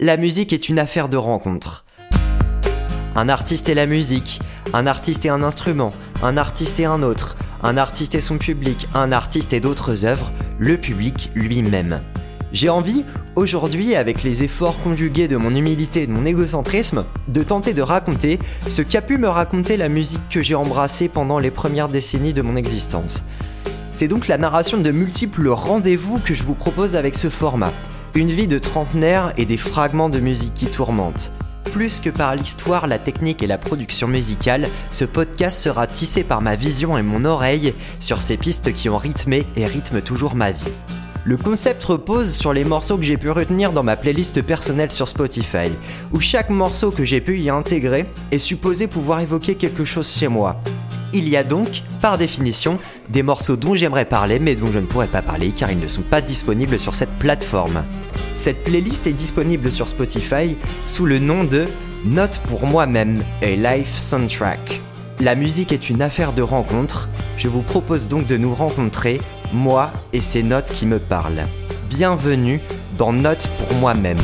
la musique est une affaire de rencontre. Un artiste et la musique, un artiste et un instrument, un artiste et un autre, un artiste et son public, un artiste et d'autres œuvres, le public lui-même. J'ai envie, aujourd'hui, avec les efforts conjugués de mon humilité et de mon égocentrisme, de tenter de raconter ce qu'a pu me raconter la musique que j'ai embrassée pendant les premières décennies de mon existence. C'est donc la narration de multiples rendez-vous que je vous propose avec ce format. Une vie de trentenaire et des fragments de musique qui tourmentent. Plus que par l'histoire, la technique et la production musicale, ce podcast sera tissé par ma vision et mon oreille sur ces pistes qui ont rythmé et rythment toujours ma vie. Le concept repose sur les morceaux que j'ai pu retenir dans ma playlist personnelle sur Spotify, où chaque morceau que j'ai pu y intégrer est supposé pouvoir évoquer quelque chose chez moi. Il y a donc, par définition, des morceaux dont j'aimerais parler mais dont je ne pourrais pas parler car ils ne sont pas disponibles sur cette plateforme. Cette playlist est disponible sur Spotify sous le nom de Note pour moi-même, a life soundtrack. La musique est une affaire de rencontre, je vous propose donc de nous rencontrer, moi et ces notes qui me parlent. Bienvenue dans Note pour moi-même.